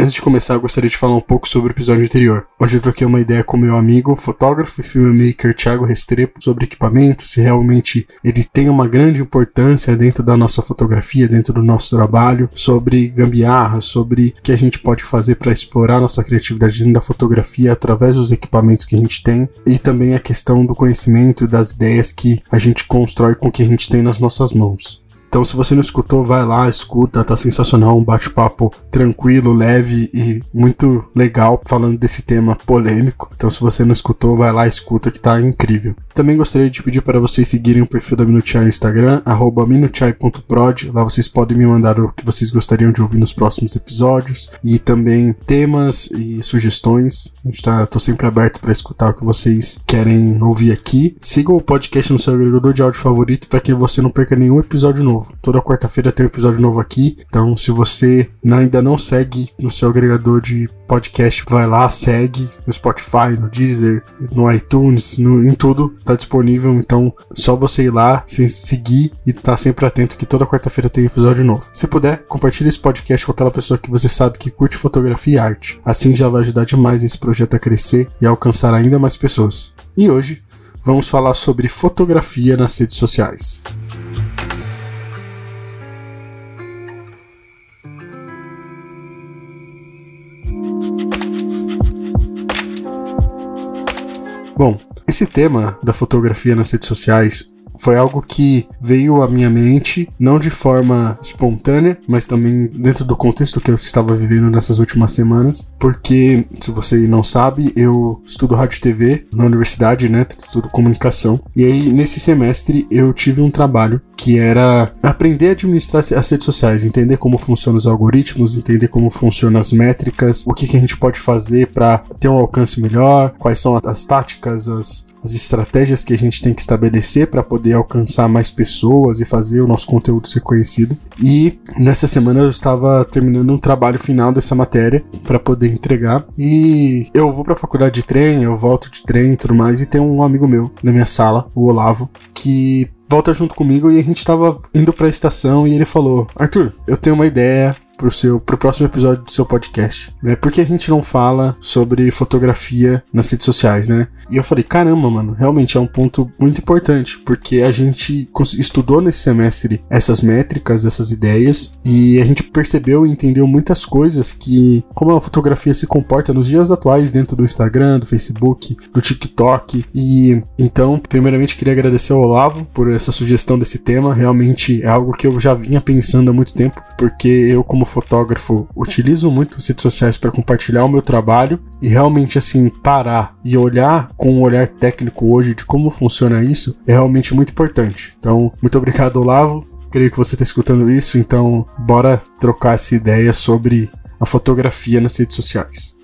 Antes de começar, gostaria de falar um pouco sobre o episódio anterior, onde eu troquei uma ideia com meu amigo, fotógrafo e filmmaker Thiago Restrepo sobre equipamento, se realmente ele tem uma grande importância dentro da nossa fotografia, dentro do nosso trabalho, sobre gambiarra, sobre o que a gente pode fazer para explorar nossa criatividade dentro da fotografia através dos equipamentos que a gente tem, e também a questão do conhecimento e das ideias que a gente constrói com o que a gente tem nas nossas mãos. Então, se você não escutou, vai lá, escuta, tá sensacional, um bate-papo tranquilo, leve e muito legal falando desse tema polêmico. Então, se você não escutou, vai lá, escuta que tá incrível. Também gostaria de pedir para vocês seguirem o perfil da Minuchai no Instagram, minuchai.prod. Lá vocês podem me mandar o que vocês gostariam de ouvir nos próximos episódios e também temas e sugestões. Gente tá, sempre aberto para escutar o que vocês querem ouvir aqui. Sigam o podcast no seu agregador de áudio favorito para que você não perca nenhum episódio novo. Toda quarta-feira tem um episódio novo aqui. Então, se você ainda não segue no seu agregador de podcast, vai lá, segue no Spotify, no Deezer, no iTunes, no, em tudo, tá disponível. Então, só você ir lá, se seguir e tá sempre atento que toda quarta-feira tem episódio novo. Se puder, compartilhe esse podcast com aquela pessoa que você sabe que curte fotografia e arte. Assim já vai ajudar demais esse projeto a crescer e alcançar ainda mais pessoas. E hoje vamos falar sobre fotografia nas redes sociais. Bom, esse tema da fotografia nas redes sociais foi algo que veio à minha mente, não de forma espontânea, mas também dentro do contexto que eu estava vivendo nessas últimas semanas, porque, se você não sabe, eu estudo rádio e TV na universidade, né? Estudo comunicação. E aí, nesse semestre, eu tive um trabalho que era aprender a administrar as redes sociais, entender como funcionam os algoritmos, entender como funcionam as métricas, o que, que a gente pode fazer para ter um alcance melhor, quais são as táticas, as as estratégias que a gente tem que estabelecer para poder alcançar mais pessoas e fazer o nosso conteúdo ser conhecido. E nessa semana eu estava terminando um trabalho final dessa matéria para poder entregar. E eu vou para a faculdade de trem, eu volto de trem e tudo mais. E tem um amigo meu na minha sala, o Olavo, que volta junto comigo e a gente estava indo para a estação e ele falou: Arthur, eu tenho uma ideia pro, seu, pro próximo episódio do seu podcast, né? Por que a gente não fala sobre fotografia nas redes sociais, né? E eu falei, caramba, mano, realmente é um ponto muito importante, porque a gente estudou nesse semestre essas métricas, essas ideias, e a gente percebeu e entendeu muitas coisas que, como a fotografia se comporta nos dias atuais dentro do Instagram, do Facebook, do TikTok. E então, primeiramente, queria agradecer ao Olavo por essa sugestão desse tema. Realmente é algo que eu já vinha pensando há muito tempo, porque eu, como fotógrafo, utilizo muito as redes sociais para compartilhar o meu trabalho e realmente assim parar e olhar com um olhar técnico hoje de como funciona isso é realmente muito importante. Então, muito obrigado, Olavo. Creio que você está escutando isso, então bora trocar essa ideia sobre a fotografia nas redes sociais.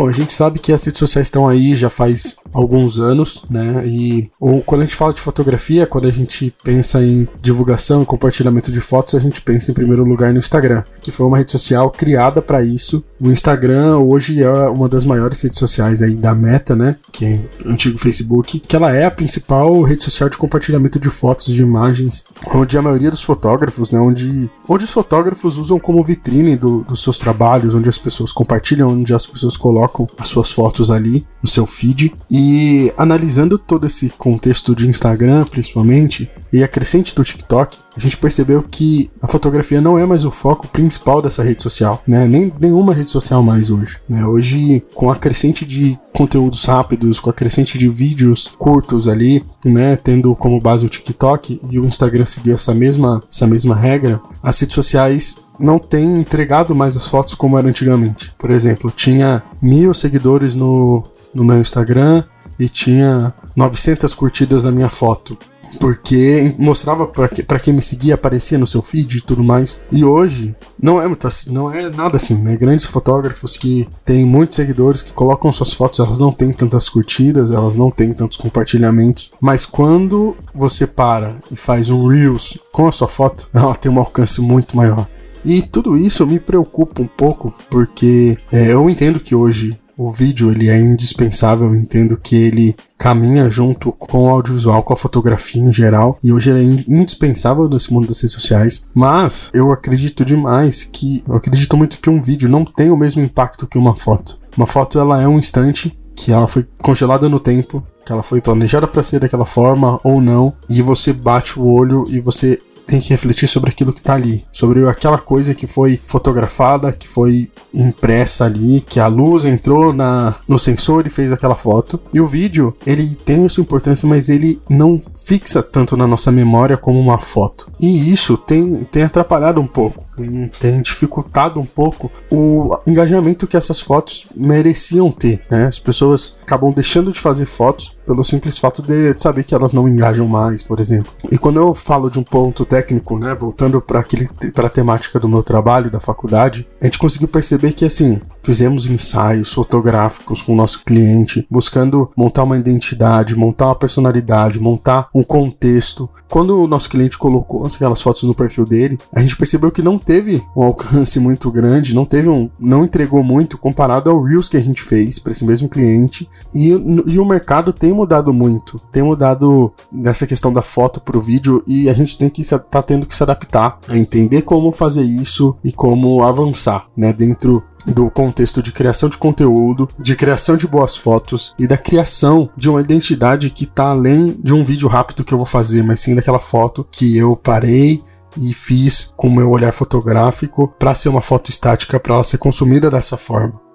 Bom, a gente sabe que as redes sociais estão aí já faz alguns anos, né? E ou, quando a gente fala de fotografia, quando a gente pensa em divulgação e compartilhamento de fotos, a gente pensa em primeiro lugar no Instagram, que foi uma rede social criada para isso. O Instagram hoje é uma das maiores redes sociais aí da Meta, né? Que é o antigo Facebook, que ela é a principal rede social de compartilhamento de fotos, de imagens, onde a maioria dos fotógrafos, né? Onde, onde os fotógrafos usam como vitrine do, dos seus trabalhos, onde as pessoas compartilham, onde as pessoas colocam as suas fotos ali no seu feed. E e analisando todo esse contexto de Instagram, principalmente, e a crescente do TikTok, a gente percebeu que a fotografia não é mais o foco principal dessa rede social, né? Nem nenhuma rede social mais hoje. Né? Hoje, com a crescente de conteúdos rápidos, com a crescente de vídeos curtos ali, né? Tendo como base o TikTok e o Instagram seguiu essa mesma, essa mesma regra, as redes sociais não têm entregado mais as fotos como era antigamente. Por exemplo, tinha mil seguidores no, no meu Instagram e tinha 900 curtidas na minha foto. porque mostrava para que, quem me seguia, aparecia no seu feed e tudo mais. E hoje não é muito assim, não é nada assim, né? Grandes fotógrafos que têm muitos seguidores que colocam suas fotos, elas não têm tantas curtidas, elas não têm tantos compartilhamentos, mas quando você para e faz um Reels com a sua foto, ela tem um alcance muito maior. E tudo isso me preocupa um pouco, porque é, eu entendo que hoje o vídeo ele é indispensável, entendo que ele caminha junto com o audiovisual, com a fotografia em geral, e hoje ele é indispensável nesse mundo das redes sociais, mas eu acredito demais que, eu acredito muito que um vídeo não tem o mesmo impacto que uma foto. Uma foto ela é um instante que ela foi congelada no tempo, que ela foi planejada para ser daquela forma ou não, e você bate o olho e você tem que refletir sobre aquilo que está ali, sobre aquela coisa que foi fotografada, que foi impressa ali, que a luz entrou na, no sensor e fez aquela foto. E o vídeo, ele tem sua importância, mas ele não fixa tanto na nossa memória como uma foto. E isso tem, tem atrapalhado um pouco, tem, tem dificultado um pouco o engajamento que essas fotos mereciam ter. Né? As pessoas acabam deixando de fazer fotos pelo simples fato de, de saber que elas não engajam mais, por exemplo. E quando eu falo de um ponto técnico, né, voltando para aquele para a temática do meu trabalho da faculdade, a gente conseguiu perceber que assim, fizemos ensaios fotográficos com o nosso cliente, buscando montar uma identidade, montar uma personalidade, montar um contexto. Quando o nosso cliente colocou aquelas fotos no perfil dele, a gente percebeu que não teve um alcance muito grande, não teve um, não entregou muito comparado ao Reels que a gente fez para esse mesmo cliente. E, e o mercado tem mudado muito, tem mudado nessa questão da foto para o vídeo e a gente tem que tá tendo que se adaptar a entender como fazer isso e como avançar, né, dentro do contexto de criação de conteúdo, de criação de boas fotos e da criação de uma identidade que está além de um vídeo rápido que eu vou fazer, mas sim daquela foto que eu parei e fiz com o meu olhar fotográfico para ser uma foto estática para ela ser consumida dessa forma.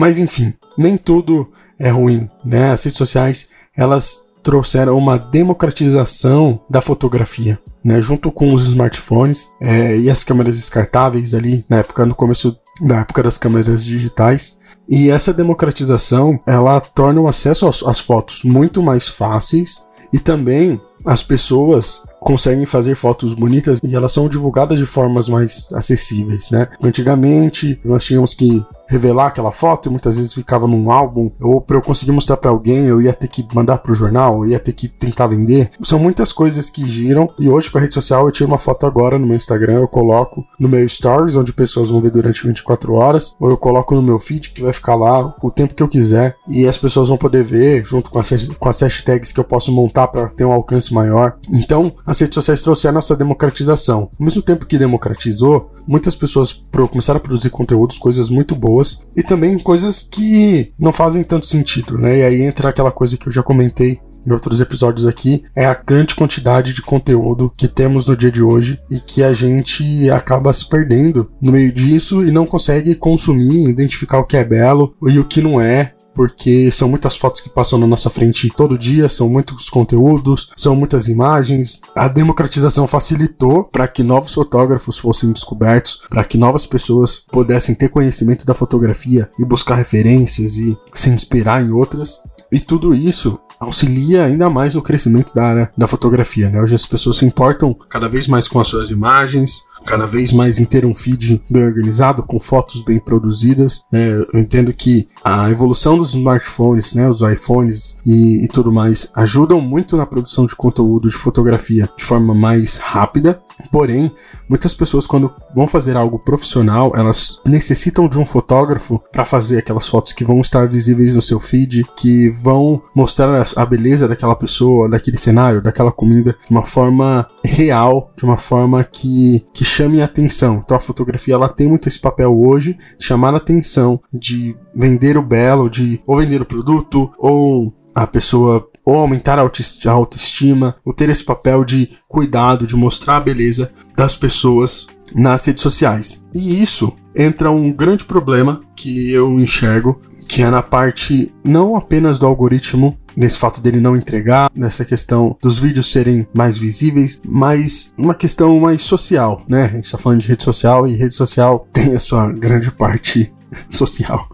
Mas enfim, nem tudo é ruim, né? As redes sociais, elas trouxeram uma democratização da fotografia, né? Junto com os smartphones é, e as câmeras descartáveis ali, na época, no começo da época das câmeras digitais. E essa democratização, ela torna o acesso às, às fotos muito mais fáceis e também as pessoas conseguem fazer fotos bonitas e elas são divulgadas de formas mais acessíveis, né? Antigamente nós tínhamos que revelar aquela foto e muitas vezes ficava num álbum, ou para eu conseguir mostrar para alguém, eu ia ter que mandar pro jornal, eu ia ter que tentar vender. São muitas coisas que giram e hoje com a rede social eu tiro uma foto agora no meu Instagram, eu coloco no meu stories, onde pessoas vão ver durante 24 horas, ou eu coloco no meu feed que vai ficar lá o tempo que eu quiser e as pessoas vão poder ver junto com as, com as hashtags que eu posso montar para ter um alcance maior. Então, as redes sociais trouxeram essa democratização. Ao mesmo tempo que democratizou, muitas pessoas começaram a produzir conteúdos, coisas muito boas, e também coisas que não fazem tanto sentido, né? E aí entra aquela coisa que eu já comentei em outros episódios aqui, é a grande quantidade de conteúdo que temos no dia de hoje e que a gente acaba se perdendo no meio disso e não consegue consumir, identificar o que é belo e o que não é, porque são muitas fotos que passam na nossa frente todo dia, são muitos conteúdos, são muitas imagens. A democratização facilitou para que novos fotógrafos fossem descobertos, para que novas pessoas pudessem ter conhecimento da fotografia e buscar referências e se inspirar em outras. E tudo isso auxilia ainda mais no crescimento da área da fotografia, né? Hoje as pessoas se importam cada vez mais com as suas imagens, cada vez mais em ter um feed bem organizado, com fotos bem produzidas. Né? Eu entendo que a evolução dos smartphones, né, os iPhones e, e, tudo mais, ajudam muito na produção de conteúdo de fotografia de forma mais rápida. Porém, muitas pessoas, quando vão fazer algo profissional, elas necessitam de um fotógrafo para fazer aquelas fotos que vão estar visíveis no seu feed, que vão mostrar a beleza daquela pessoa, daquele cenário, daquela comida de uma forma real, de uma forma que, que chame a atenção. Então a fotografia ela tem muito esse papel hoje, de chamar a atenção, de vender o belo, de ou vender o produto, ou a pessoa ou aumentar a autoestima, ou ter esse papel de cuidado, de mostrar a beleza das pessoas nas redes sociais. E isso entra um grande problema que eu enxergo, que é na parte não apenas do algoritmo, nesse fato dele não entregar, nessa questão dos vídeos serem mais visíveis, mas uma questão mais social, né? A gente tá falando de rede social e rede social tem a sua grande parte social.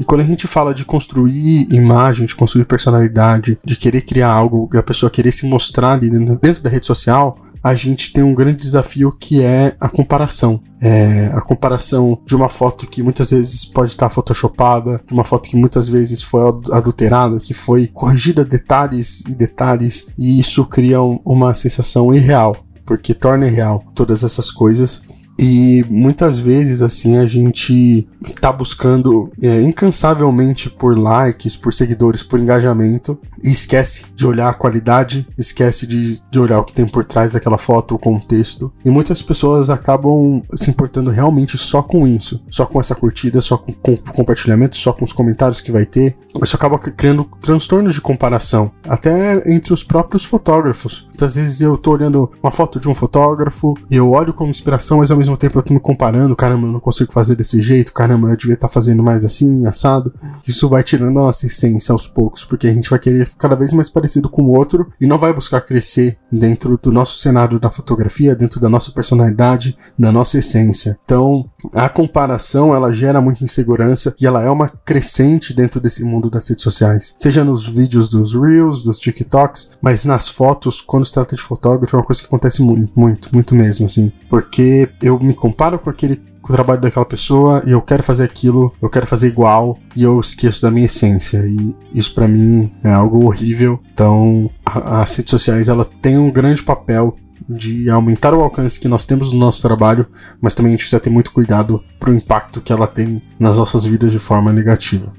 E quando a gente fala de construir imagem, de construir personalidade, de querer criar algo, a pessoa querer se mostrar ali dentro da rede social, a gente tem um grande desafio que é a comparação. É a comparação de uma foto que muitas vezes pode estar photoshopada, de uma foto que muitas vezes foi adulterada, que foi corrigida detalhes e detalhes, e isso cria uma sensação irreal, porque torna irreal todas essas coisas. E muitas vezes, assim, a gente tá buscando é, incansavelmente por likes, por seguidores, por engajamento, e esquece de olhar a qualidade, esquece de, de olhar o que tem por trás daquela foto, o contexto. E muitas pessoas acabam se importando realmente só com isso, só com essa curtida, só com, com compartilhamento, só com os comentários que vai ter. Isso acaba criando transtornos de comparação, até entre os próprios fotógrafos. Muitas vezes eu tô olhando uma foto de um fotógrafo e eu olho como inspiração, mas ao mesmo tempo eu tô me comparando, caramba, eu não consigo fazer desse jeito, caramba, eu devia estar tá fazendo mais assim, assado. Isso vai tirando a nossa essência aos poucos, porque a gente vai querer cada vez mais parecido com o outro e não vai buscar crescer dentro do nosso cenário da fotografia, dentro da nossa personalidade, da nossa essência. Então, a comparação ela gera muita insegurança e ela é uma crescente dentro desse mundo das redes sociais, seja nos vídeos dos Reels, dos TikToks, mas nas fotos, quando se trata de fotógrafo, é uma coisa que acontece muito, muito, muito mesmo, assim, porque eu me comparo com aquele com o trabalho daquela pessoa e eu quero fazer aquilo, eu quero fazer igual e eu esqueço da minha essência. E isso para mim é algo horrível. Então, a, as redes sociais ela tem um grande papel de aumentar o alcance que nós temos no nosso trabalho, mas também a gente precisa ter muito cuidado para o impacto que ela tem nas nossas vidas de forma negativa.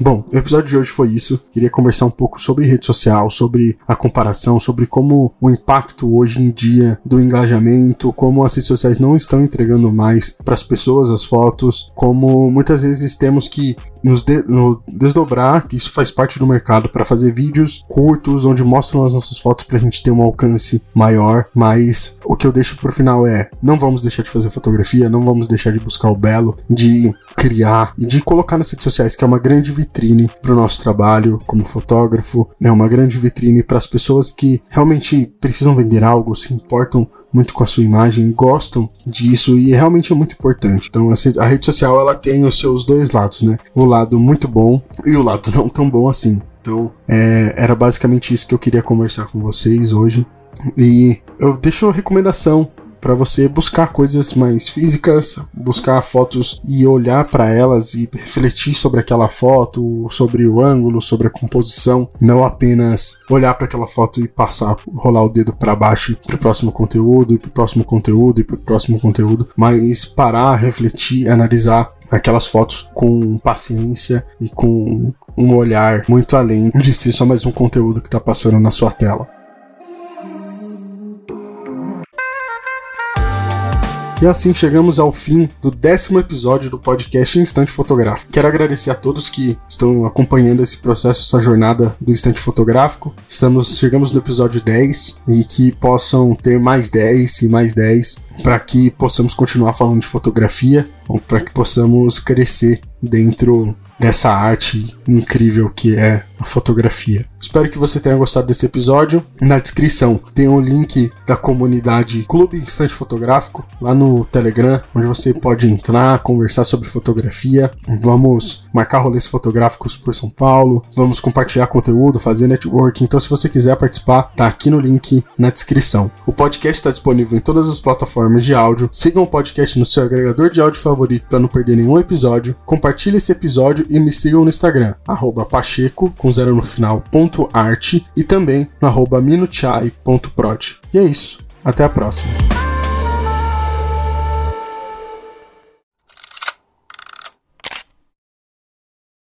Bom, o episódio de hoje foi isso. Queria conversar um pouco sobre rede social, sobre a comparação, sobre como o impacto hoje em dia do engajamento, como as redes sociais não estão entregando mais para as pessoas as fotos, como muitas vezes temos que nos de, no desdobrar, que isso faz parte do mercado, para fazer vídeos curtos onde mostram as nossas fotos para a gente ter um alcance maior. Mas o que eu deixo pro final é: não vamos deixar de fazer fotografia, não vamos deixar de buscar o belo, de criar e de colocar nas redes sociais, que é uma grande vitrine para o nosso trabalho como fotógrafo, é uma grande vitrine para as pessoas que realmente precisam vender algo, se importam muito com a sua imagem, gostam disso e realmente é muito importante. Então a rede social ela tem os seus dois lados, né? O lado muito bom e o lado não tão bom assim. Então é, era basicamente isso que eu queria conversar com vocês hoje. E eu deixo recomendação para você buscar coisas mais físicas, buscar fotos e olhar para elas e refletir sobre aquela foto, sobre o ângulo, sobre a composição, não apenas olhar para aquela foto e passar, rolar o dedo para baixo para o próximo conteúdo e para o próximo conteúdo e para o próximo conteúdo, mas parar, refletir, analisar aquelas fotos com paciência e com um olhar muito além de ser só mais um conteúdo que está passando na sua tela. E assim chegamos ao fim do décimo episódio do podcast Instante Fotográfico. Quero agradecer a todos que estão acompanhando esse processo, essa jornada do Instante Fotográfico. Estamos chegamos no episódio 10 e que possam ter mais 10 e mais 10 para que possamos continuar falando de fotografia para que possamos crescer dentro dessa arte incrível que é a fotografia. Espero que você tenha gostado desse episódio. Na descrição tem o um link da comunidade Clube Instante Fotográfico lá no Telegram, onde você pode entrar, conversar sobre fotografia. Vamos marcar rolês fotográficos por São Paulo, vamos compartilhar conteúdo, fazer networking. Então, se você quiser participar, tá aqui no link na descrição. O podcast está disponível em todas as plataformas de áudio. Sigam o podcast no seu agregador de áudio favorito para não perder nenhum episódio. Compartilhe esse episódio e me sigam no Instagram, Pacheco, com zero no final, ponto arte, e também no arroba minuchai.prod. E é isso. Até a próxima.